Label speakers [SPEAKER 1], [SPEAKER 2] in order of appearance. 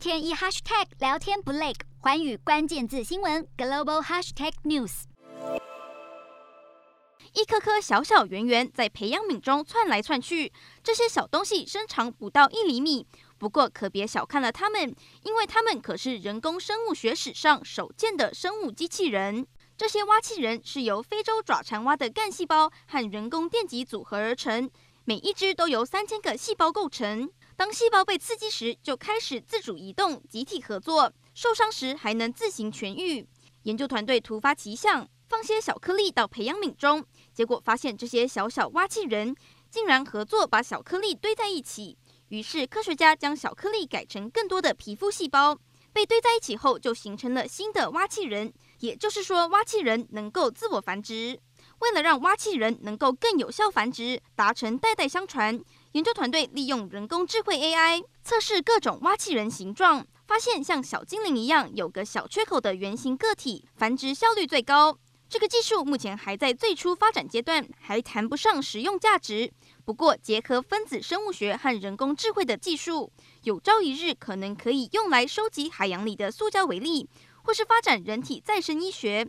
[SPEAKER 1] 天一 hashtag 聊天不累，寰宇关键字新闻 global hashtag news。
[SPEAKER 2] 一颗颗小小圆圆在培养皿中窜来窜去，这些小东西身长不到一厘米。不过可别小看了它们，因为它们可是人工生物学史上首见的生物机器人。这些蛙器人是由非洲爪蟾蛙的干细胞和人工电极组合而成，每一只都由三千个细胞构成。当细胞被刺激时，就开始自主移动、集体合作；受伤时还能自行痊愈。研究团队突发奇想，放些小颗粒到培养皿中，结果发现这些小小挖器人竟然合作把小颗粒堆在一起。于是科学家将小颗粒改成更多的皮肤细胞。被堆在一起后，就形成了新的挖器人。也就是说，挖器人能够自我繁殖。为了让挖器人能够更有效繁殖，达成代代相传，研究团队利用人工智慧 AI 测试各种挖器人形状，发现像小精灵一样有个小缺口的圆形个体，繁殖效率最高。这个技术目前还在最初发展阶段，还谈不上实用价值。不过，结合分子生物学和人工智慧的技术，有朝一日可能可以用来收集海洋里的塑胶微粒，或是发展人体再生医学，